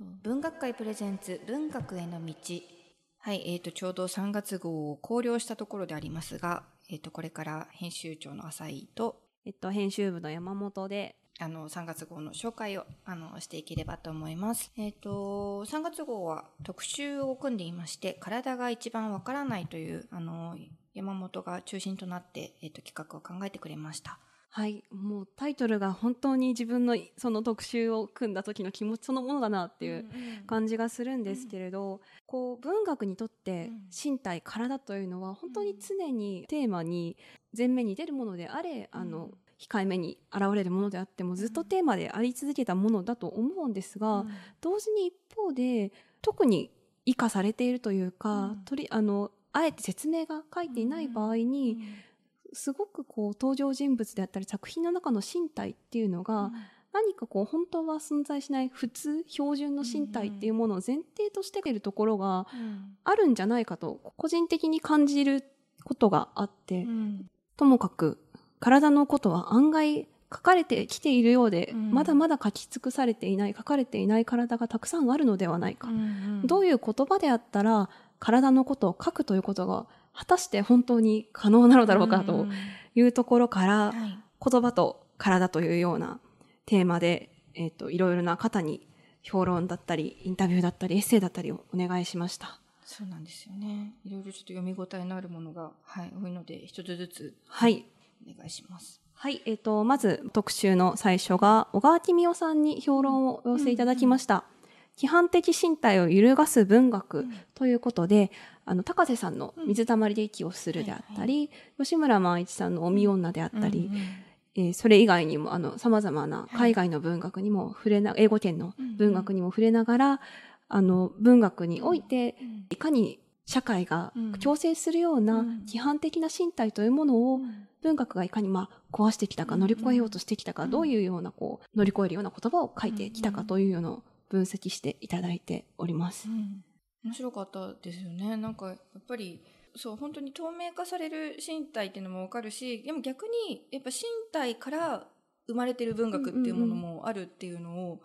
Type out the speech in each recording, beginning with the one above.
文学界プレゼンツ文学への道はいえーと、ちょうど3月号を考慮したところでありますが、えーと、これから編集長の浅井と、えっと、編集部の山本であの3月号の紹介をあのしていければと思います。えっ、ー、と3月号は特集を組んでいまして「体が一番わからない」というあの山本が中心となって、えーと企画を考えてくれました。はいもうタイトルが本当に自分のその特集を組んだ時の気持ちそのものだなっていう感じがするんですけれど、うん、こう文学にとって身体体というのは本当に常にテーマに前面に出るものであれ、あの控えめに現れるものであってもずっとテーマであり続けたものだと思うんですが、同時に一方で特に生かされているというか、取りあのあえて説明が書いていない場合に、すごくこう登場人物であったり作品の中の身体っていうのが、うん、何かこう本当は存在しない普通標準の身体っていうものを前提としているところがあるんじゃないかと個人的に感じることがあって、うん、ともかく体のことは案外書かれてきているようで、うん、まだまだ書き尽くされていない書かれていない体がたくさんあるのではないか、うんうん、どういう言葉であったら体のことを書くということが果たして本当に可能なのだろうかというところから、言葉と体というようなテーマで、えっ、と、いろいろな方に評論だったり、インタビューだったり、エッセイだったりをお願いしました。そうなんですよね。いろいろちょっと読み応えのあるものが、はい、多いので、一つずつ、はい、お願いします。はい、えっ、ー、と、まず特集の最初が、小川公夫さんに評論をお寄せいただきました。うんうん批判的身体を揺るがす文学ということで、あの高瀬さんの「水たまりで息をする」であったり、吉村万一さんの「おみ女」であったり、えー、それ以外にもさまざまな海外の文学にも触れな、英語圏の文学にも触れながら、あの文学においていかに社会が共生するような批判的な身体というものを文学がいかにまあ壊してきたか乗り越えようとしてきたかどういうようなこう乗り越えるような言葉を書いてきたかというような分析していただいております。うん、面白かったですよね。なんかやっぱりそう本当に透明化される身体っていうのもわかるし、でも逆にやっぱ身体から生まれてる文学っていうものもあるっていうのを、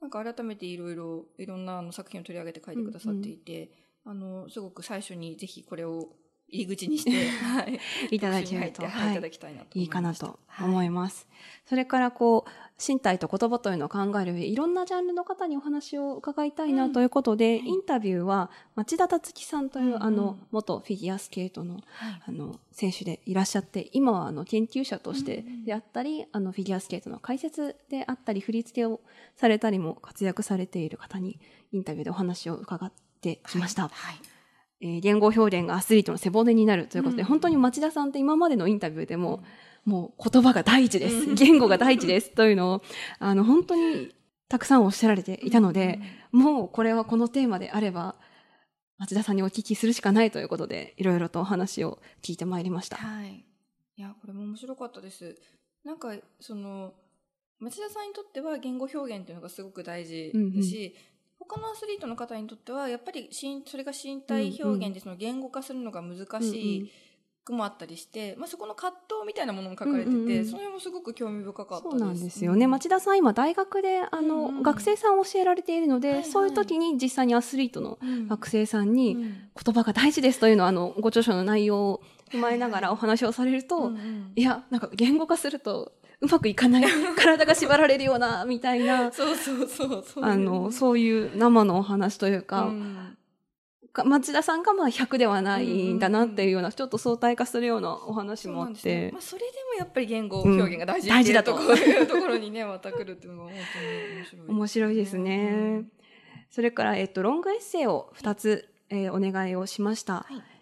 なんか改めていろいろいろんなあの作品を取り上げて書いてくださっていて、うんうん、あのすごく最初にぜひこれを入り口にして、はい、いただきたいと、はい、いただきたいなといいかなと思います。はい、それからこう身体と言葉というのを考える上いろんなジャンルの方にお話を伺いたいなということで、うん、インタビューは町田達樹さんという、うん、あの元フィギュアスケートの,、あの選手でいらっしゃって今はあの研究者としてであったり、あのフィギュアスケートの解説であったり振り付けをされたりも活躍されている方にインタビューでお話を伺ってきました。はい、はいえー、言語表現がアスリートの背骨になるということで、うん、本当に町田さんって今までのインタビューでも、うん、もう言葉が第一です。言語が第一ですというのを、あの、本当にたくさんおっしゃられていたので、うん、もうこれはこのテーマであれば、町田さんにお聞きするしかないということで、いろいろとお話を聞いてまいりました。はい。いや、これも面白かったです。なんか、その、町田さんにとっては言語表現っていうのがすごく大事だし、他のアスリートの方にとってはやっぱりそれが身体表現でその言語化するのが難しいくもあったりして、まあ、そこの葛藤みたいなものも書かれてて、うんうん。うん、その辺もすごく興味深かったそうなんですよね、うん、町田さん今大学であの、うんうん、学生さんを教えられているので、はいはい、そういう時に実際にアスリートの学生さんに言葉が大事ですというのはあのご著書の内容を踏まえながらお話をされると、はいはい、いやなんか言語化するとうまくいかない 体が縛られるようなみたいなそうそうそうあのそういう生のお話というか、うん、町田さんがまあ100ではないんだなっていうような、ちょっと相対化するようなお話もあって、ね、まあ、それでもやっぱり言語表現が大事、うん、大事だと。いうところにねまた来るっていうのが本当に面白い面白いですね、うん、それから、えっと、ロングエッセイを2つ、えー、お願いをしました、はい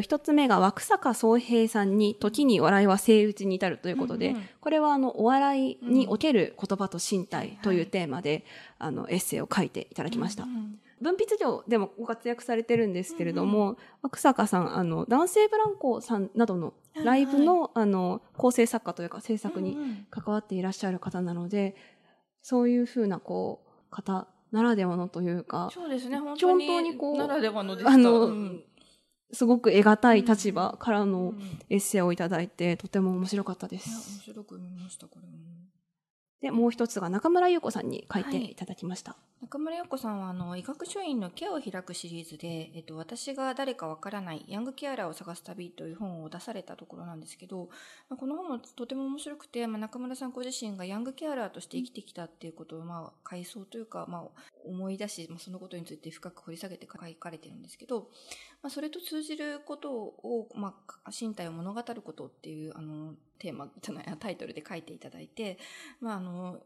一つ目が枠坂宗平さんに時に笑いは生打ちに至るということで、うんうん、これはあのお笑いにおける言葉と身体というテーマで、うん、あのエッセイを書いていただきました。うんうん文筆業でもご活躍されてるんですけれども、うん坂さん、あの、男性ブランコさんなどのライブの、はい、あの、構成作家というか制作に関わっていらっしゃる方なので、うんうん、そういうふうな、こう、方ならではのというか、そうですね、本当にならではのあの、うん、すごく得難い立場からのエッセイをいただいて、とても面白かったです。面白く見ました、これも。でもう一つが中村優子さんに書いていただきました。はい中村洋子さんはあの医学書院のケアを開くシリーズで、えっと、私が誰かわからないヤングケアラーを探す旅という本を出されたところなんですけど、まあ、この本もとても面白くて、まあ、中村さんご自身がヤングケアラーとして生きてきたっていうことを、まあ、回想というか、まあ、思い出し、まあ、そのことについて深く掘り下げて書かれてるんですけど、まあ、それと通じることを、まあ、身体を物語ることっていうあのテーマじゃないタイトルで書いていただいて、まあ、あの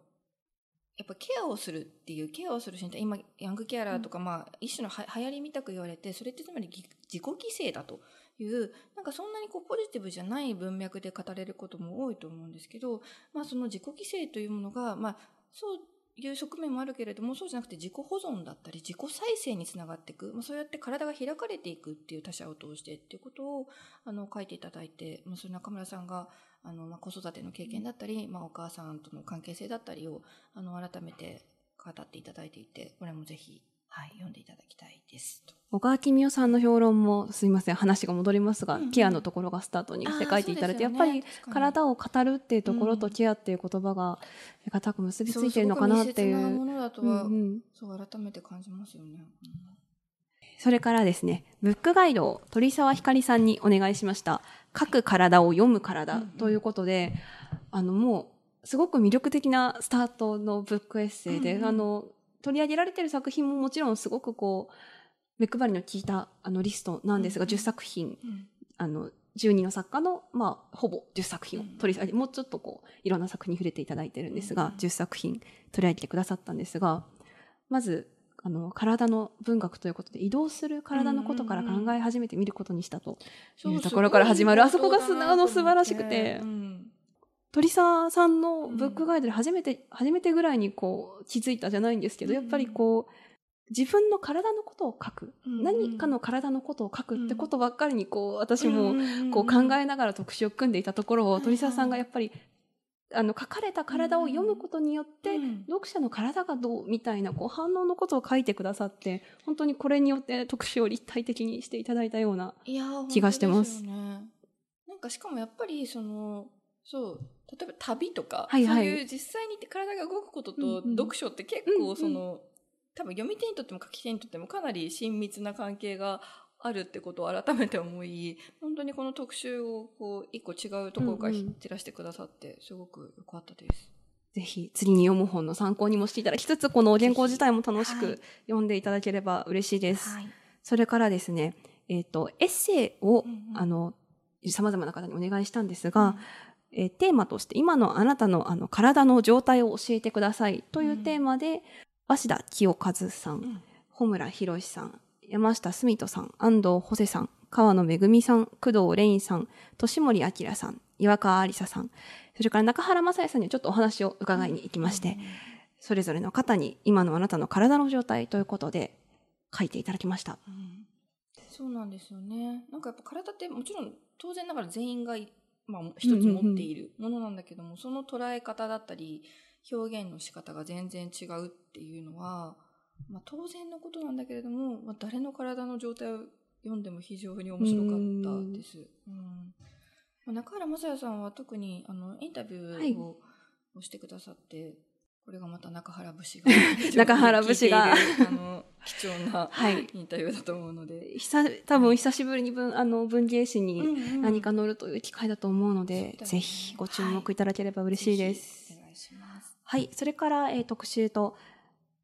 やっぱケアをするっていうケアをする身体今ヤングケアラーとか、まあ、一種のは流行りみたく言われてそれってつまり自己犠牲だというなんかそんなにこうポジティブじゃない文脈で語れることも多いと思うんですけど、まあ、その自己犠牲というものが、まあ、そういう側面もあるけれどもそうじゃなくて自己保存だったり自己再生につながっていく、まあ、そうやって体が開かれていくっていう他者を通してっていうことをあの書いていただいて、まあ、それ中村さんがあの、まあ、子育ての経験だったり、まあ、お母さんとの関係性だったりをあの改めて語っていただいていてこれもぜひ、はい、読んでいただきたいです。小川公代さんの評論もすみません話が戻りますが、うんうん、ケアのところがスタートにして書いていただいて、ね、やっぱり体を語るっていうところとケアっていう言葉が固く結びついてるのかなっていう。そうものだとは、うんうん、そう改めて感じますよね。うんそれからですね、ブックガイドを鳥沢ひかりさんにお願いしました。書く体を読む体ということで、うんうん、あのもうすごく魅力的なスタートのブックエッセイで、うんうん、あの取り上げられてる作品ももちろんすごくこう目配りの効いたあのリストなんですが、うんうん、10作品、うん、あの12の作家の、まあ、ほぼ10作品を取り上げて、もうちょっとこういろんな作品に触れていただいてるんですが、うんうん、10作品取り上げてくださったんですがまずあの体の文学ということで移動する体のことから考え始めて見ることにしたというところから始まる。あそこがすあの素晴らしくて、うん、鳥沢さんのブックガイドで初めて、初めてぐらいにこう気づいたじゃないんですけど、やっぱりこう自分の体のことを書く、何かの体のことを書くってことばっかりにこう私もこう考えながら特集を組んでいたところを鳥沢さんがやっぱりあの書かれた体を読むことによって、うん、読者の体がどうみたいなこう反応のことを書いてくださって本当にこれによって特集を立体的にしていただいたような気がしてます。ね、なんかしかもやっぱりそのそう。例えば旅とか、はいはい、そういう実際に体が動くことと読書って結構その、うん。うん、多分読み手にとっても書き手にとってもかなり親密な関係があるってことを改めて思い本当にこの特集をこう一個違うところから散らしてくださってすごく良かったです。ぜひ次に読む本の参考にもしていただきつつこの原稿自体も楽しく読んでいただければ嬉しいです。はい、それからですね、えっ、ー、とエッセイを、うんうん、あの様々な方にお願いしたんですが、うん、えー、テーマとして今のあなたのあの体の状態を教えてくださいというテーマで、うん、鷲田清和さん、うん、穂村博さん山下澄人さん、安藤保瀬さん、川野めぐみさん、工藤蓮さん、年森明さん、岩川ありささん、それから中原雅也さんにちょっとお話を伺いに行きまして、それぞれの方に今のあなたの体の状態ということで書いていただきました。うん、そうなんですよね。なんかやっぱ体ってもちろん当然ながら全員が、まあ、一つ持っているものなんだけども、その捉え方だったり表現の仕方が全然違うっていうのはまあ、当然のことなんだけれども、まあ、誰の体の状態を読んでも非常に面白かったです。うん。まあ、中原雅也さんは特にあのインタビューを,、をしてくださって、これがまた中原節が 中原節が。あの貴重な、はい、インタビューだと思うので。久多分久しぶりに文あの文芸誌に何か載るという機会だと思うので、うんうん、ぜひご注目いただければ嬉しいです。はい、お願いします。はい、それから、えー、特集と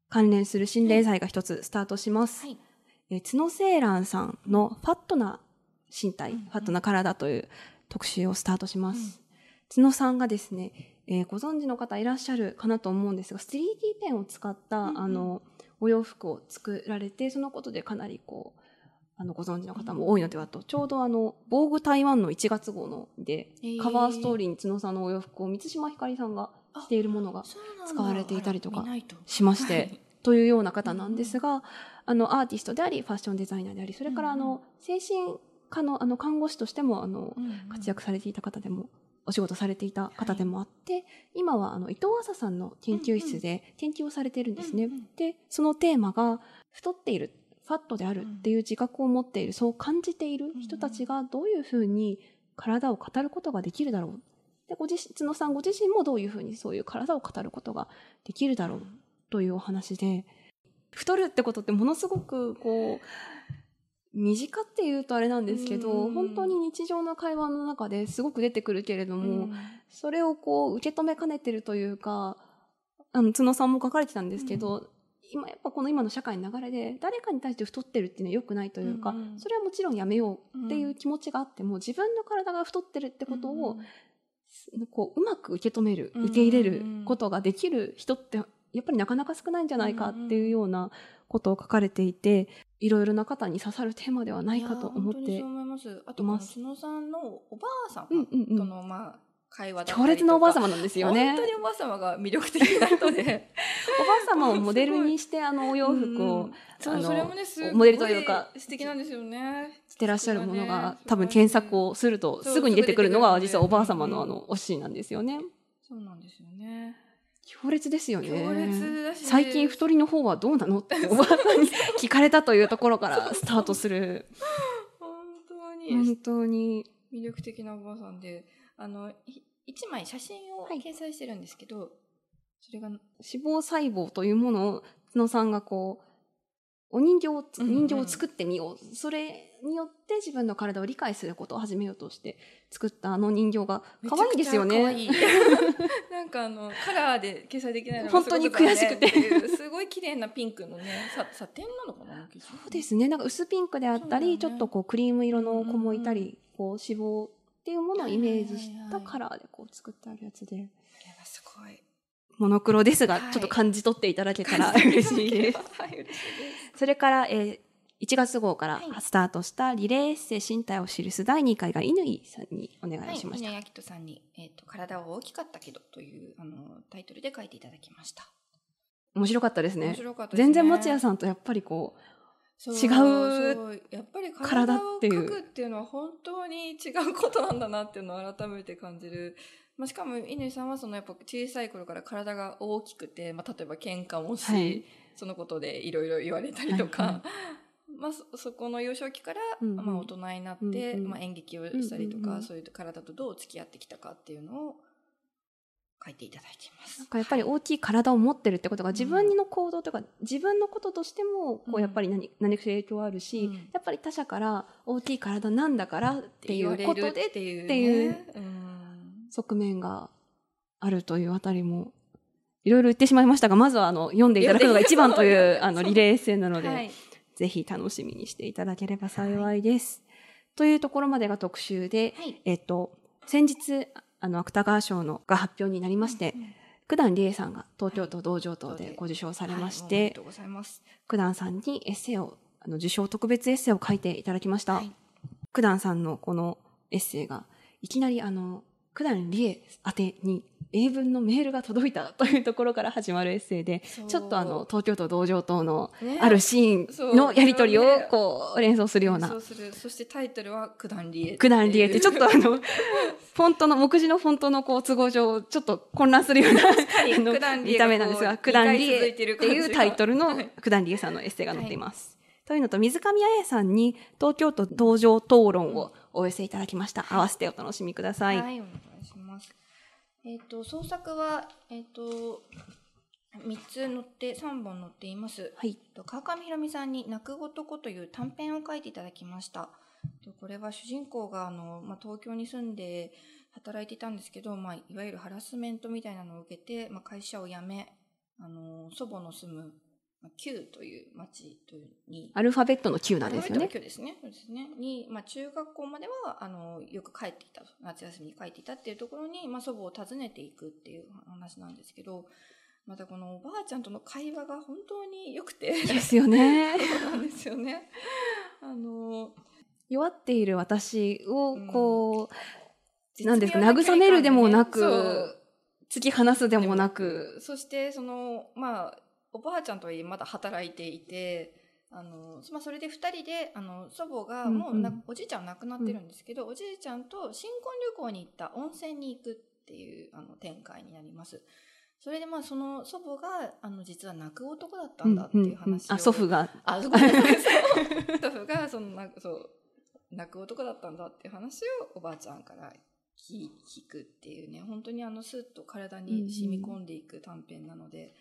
関連する心霊祭が一つスタートします。はい、え角セーランさんのファットな身体、うんうん、ファットな体という特集をスタートします。うん、角さんがですね、えー、ご存知の方いらっしゃるかなと思うんですが 3D ペンを使った、うんうん、あのお洋服を作られてそのことでかなりこうあのご存知の方も多いのではと、ちょうどあの「防具台湾」の1月号ので、えー、カバーストーリーに角さんのお洋服を満島ひかりさんがしているものが使われていたりとかしまして、というような方なんですが、あのアーティストでありファッションデザイナーでありそれからあの精神科のあの看護師としてもあの活躍されていた方でもお仕事されていた方でもあって、今はあの伊藤麻さんの研究室で研究をされているんですね。でそのテーマが太っているファットであるっていう自覚を持っているそう感じている人たちがどういうふうに体を語ることができるだろう。でご自身角さんご自身もどういうふうにそういう体を語ることができるだろうというお話で太るってことってものすごくこう身近っていうとあれなんですけど、うん。本当に日常の会話の中ですごく出てくるけれども、うん。それをこう受け止めかねてるというかあの角さんも書かれてたんですけど、今やっぱこの今の社会の流れで誰かに対して太ってるっていうのは良くないというか、それはもちろんやめようっていう気持ちがあっても自分の体が太ってるってことを、こううまく受け止めるうん。受け入れることができる人ってやっぱりなかなか少ないんじゃないかっていうようなことを書かれていていろいろな方に刺さるテーマではないかと思っています。あと角さんのおばあさんうん。うんうんとのまあ会話強烈なおばあ様なんですよね。本当におばあ様が魅力的な人で。おばあ様をモデルにしてあのお洋服をんそうあのそれもねモデルというか素敵なんですよね。着てらっしゃるものがね。多分検索をするとすぐに出てくるのが実はおばあ様のあうんのお尻なんですよね。そうなんですよね強烈ですよね。強烈だし。最近太りの方はどうなのっておばあさんに聞かれたというところからスタートする。本当本に当に。魅力的なおばあさんであのい一枚写真をはい。掲載してるんですけど、それが脂肪細胞というものを角さんがこうお人形人形を作ってみよう、それによって自分の体を理解することを始めようとして作ったあの人形が可愛いですよね。めちゃくちゃ可愛い。なんかあのカラーで掲載できないのが本当に悔しくて。すごい綺麗なピンクのねさサテンなのかなそうですね。なんか薄ピンクであったり、ね。ちょっとこうクリーム色の子もいたり、こう脂肪っていうものをイメージしたカラーでこう作ってあるやつで。すごい。モノクロですが、はい。ちょっと感じ取っていただけたら嬉しいです。はいそれから、えー1月号からはいスタートしたリレーエッセイ身体を記す第2回が乾さんにお願はいい、しました。稲谷人さんに、えっと「体は大きかったけど」というあのタイトルで書いていただきました。面白かったです面ね。白かったね。全然松屋さんとやっぱりこそう違うやっぱり体体をっていう描くっていうのは本当に違うことなんだなっていうのを改めて感じる。まあ、しかも乾さんはそのやっぱ小さい頃から体が大きくて、まあ、例えば喧嘩もし、はいそのことでいろいろ言われたりとか、はいはまあ、そそこの幼少期から、うんうん。まあ、大人になって、うんうん。まあ、演劇をしたりとか、うんうんうん。そういう体とどう付き合ってきたかっていうのを書いていただいています。なんかやっぱり大きい体を持ってるってことが自分の行動とか、自分のこととしてもこうやっぱり何,、何かしら影響あるし、うん。やっぱり他者から大きい体なんだからっていうことでっていう、ていううん。側面があるというあたりもいろいろ言ってしまいましたがまずはあの読んでいただくのが一番というあのリレーエッセイなので、はいぜひ楽しみにしていただければ幸いです。というところまでが特集で、はいえっと、先日あの芥川賞のが発表になりまして、うんうん九段理恵さんが東京都道場等でご受賞されましてでとうございます。九段さんにエッセイをあの受賞特別エッセイを書いていただきました。はい九段さんのこのエッセイがいきなりあの九段理恵宛てに英文のメールが届いたというところから始まるエッセイでちょっとあの東京都道場等のね。あるシーンのやり取りをこう連想するような。そうする。そしてタイトルは九段理恵九段理恵ってちょっとあのの フォントの目次のフォントのこう都合上ちょっと混乱するような見た目なんですが九段理恵っていうタイトルのはい。九段理恵さんのエッセイが載っています。というのと水上彩さんに東京都道場討論をお寄せいただきました。合わせてお楽しみください。はい。えっ、と創作はえっ、と三つ載って三本載っています。はい。と川上ひろみさんに泣く男という短編を書いていただきました。とこれは主人公があの、まあ、東京に住んで働いていたんですけど、まあ、いわゆるハラスメントみたいなのを受けて、まあ、会社を辞めあの祖母の住む、まあ、旧という町というにアルファベットの Q なんですよねアルファベット。の旧ですね。そうですね。に、まあ、中学校までは、あの、よく帰っていたと、夏休みに帰っていたっていうところに、まあ、祖母を訪ねていくっていう話なんですけど、またこのおばあちゃんとの会話が本当に良くて。ですよね。そうなんですよね。あの、弱っている私をこう、なんですか慰めるでもなく突き放すでもなくそして、その、まあ、おばあちゃんとはいえまだ働いていて、あのまあ、それで2人であの祖母がもうな、うん。うんおじいちゃんは亡くなってるんですけど、おじいちゃんと新婚旅行に行った温泉に行くっていうあの展開になります。それでまあその祖母があの実は泣く男だったんだっていう話を、あ祖父が。あ、そうごめんなさい。そう。祖父がそのなそう泣く男だったんだっていう話をおばあちゃんから聞くっていうね。本当にあのスッと体に染み込んでいく短編なので、うん、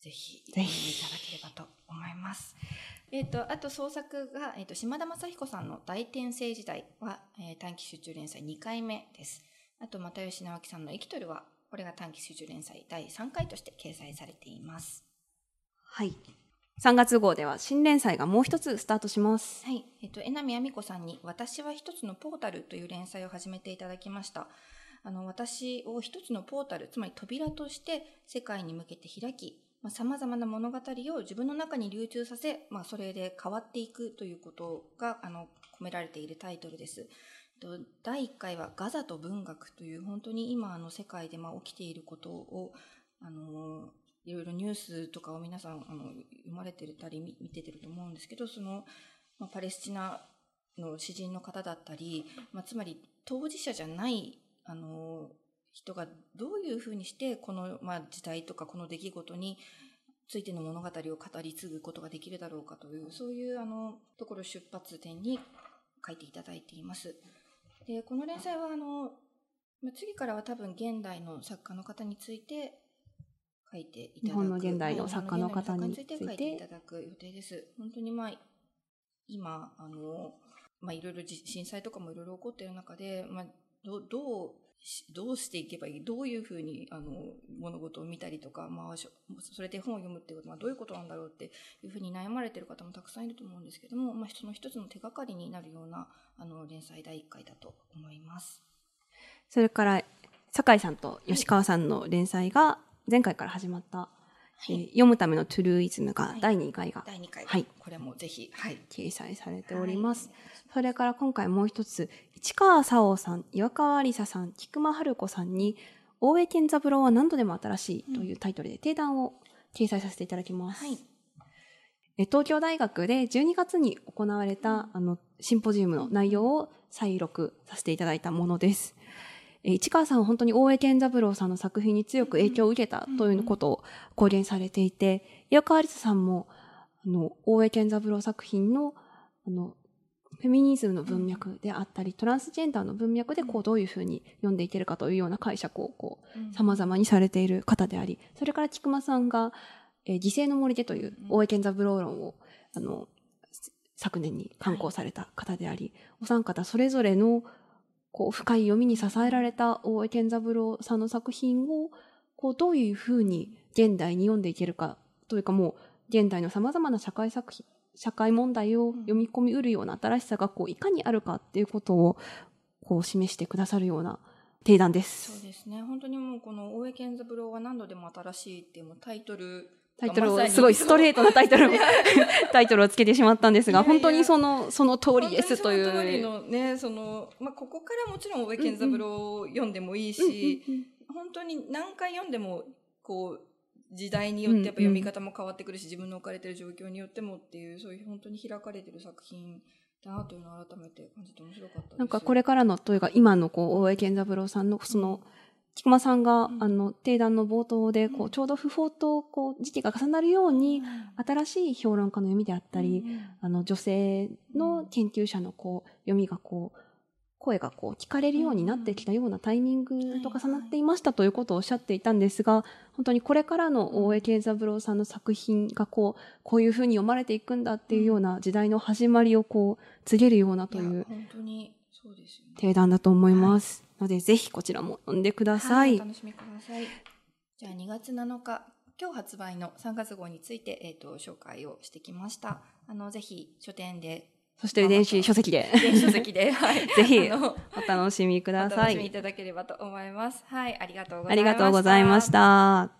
ぜひ読んでいただければと思います。えっ、ー、とあと創作が、えーと、島田雅彦さんの「大転生時代は」えー、短期集中連載2回目です。あと又吉直樹さんの「生きとる」はこれが短期集中連載第3回として掲載されています。はい3月号では新連載がもう一つスタートします。はい。えっと、榎並亜美子さんに、私は一つのポータルという連載を始めていただきました。あの、私を一つのポータル、つまり扉として世界に向けて開き、まあ、様々な物語を自分の中に流通させ、まあ、それで変わっていくということが、あの、込められているタイトルです。第1回はガザと文学という本当に今あの世界でまあ起きていることをあのいろいろニュースとかを皆さんあの読まれてたり見ててると思うんですけどその、まあ、パレスチナの詩人の方だったり、まあ、つまり当事者じゃないあの人がどういうふうにしてこの、まあ、時代とかこの出来事についての物語を語り継ぐことができるだろうかというそういうあのところ出発点に書いていただいています。でこの連載はあの次からは多分現代の作家の方について書いていただく日本の現代の作家の方について書いていただく予定です。本当にまあ今あのまあいろいろ震災とかもいろいろ起こっている中で、まあどどうどうしていけばいい？どういうふうにあの物事を見たりとか、まあ、それで本を読むってことはどういうことなんだろうっていうふうに悩まれてる方もたくさんいると思うんですけども、まあ、その一つの手がかりになるようなあの連載第1回だと思います。それから酒井さんと吉川さんの連載が前回から始まった、えー、読むためのトゥルーイズムが第2回が、はい、第2回、はい、これもぜひ、はい、掲載されております。それから今回もう一つ、市川沙央さん、岩川ありささん、菊間春子さんに、大江健三郎は何度でも新しいというタイトルで定談を掲載させていただきます。はい、東京大学で12月に行われたあのシンポジウムの内容を再録させていただいたものです。市川さんは本当に大江健三郎さんの作品に強く影響を受けたということを公言されていて、岩川有沙さんも、あの、大江健三郎作品の、あの、フェミニズムの文脈であったり、トランスジェンダーの文脈で、こう、どういうふうに読んでいけるかというような解釈を、こう、様々にされている方であり、それから菊間さんが、えー、犠牲の森でという大江健三郎論を、あの、昨年に刊行された方であり、お三方それぞれのこう深い読みに支えられた大江健三郎さんの作品をこうどういうふうに現代に読んでいけるかというかもう現代のさまざまな社会作品社会問題を読み込みうるような新しさがこういかにあるかっていうことをこう示してくださるような定談です。そうですね。本当にもうこの大江健三郎は何度でも新しいっていうタイトルタイトルをすごいストレートなタイトル タイトルをつけてしまったんですが本当にそのその通りですという。その通りのねそのまあここからもちろん大江健三郎を読んでもいいし、うんうん、本当に何回読んでもこう時代によってやっぱ読み方も変わってくるし、自分の置かれてる状況によってもっていうそういう本当に開かれてる作品だなというのを改めて感じて面白かったなんかこれからのというか今のこう大江健三郎さんのその、うん菊間さんが、うん、あの定談の冒頭でこうちょうど不法とこう時期が重なるように、新しい評論家の読みであったり、あの女性の研究者のこう読みがこう声がこう聞かれるようになってきたようなタイミングと重なっていましたということをおっしゃっていたんですが本当にこれからの大江慶三郎さんの作品がこうこういうふうに読まれていくんだっていうような時代の始まりをこう告げるようなという定談だと思います。のでぜひこちらも読んでください。はい、楽しみください。じゃあ2月7日今日発売の3月号について、えーと、紹介をしてきました。あのぜひ書店でそして電子書籍で。電子書籍で。はい。ぜひ、お楽しみください。お楽しみいただければと思います。はい。ありがとうございました。ありがとうございました。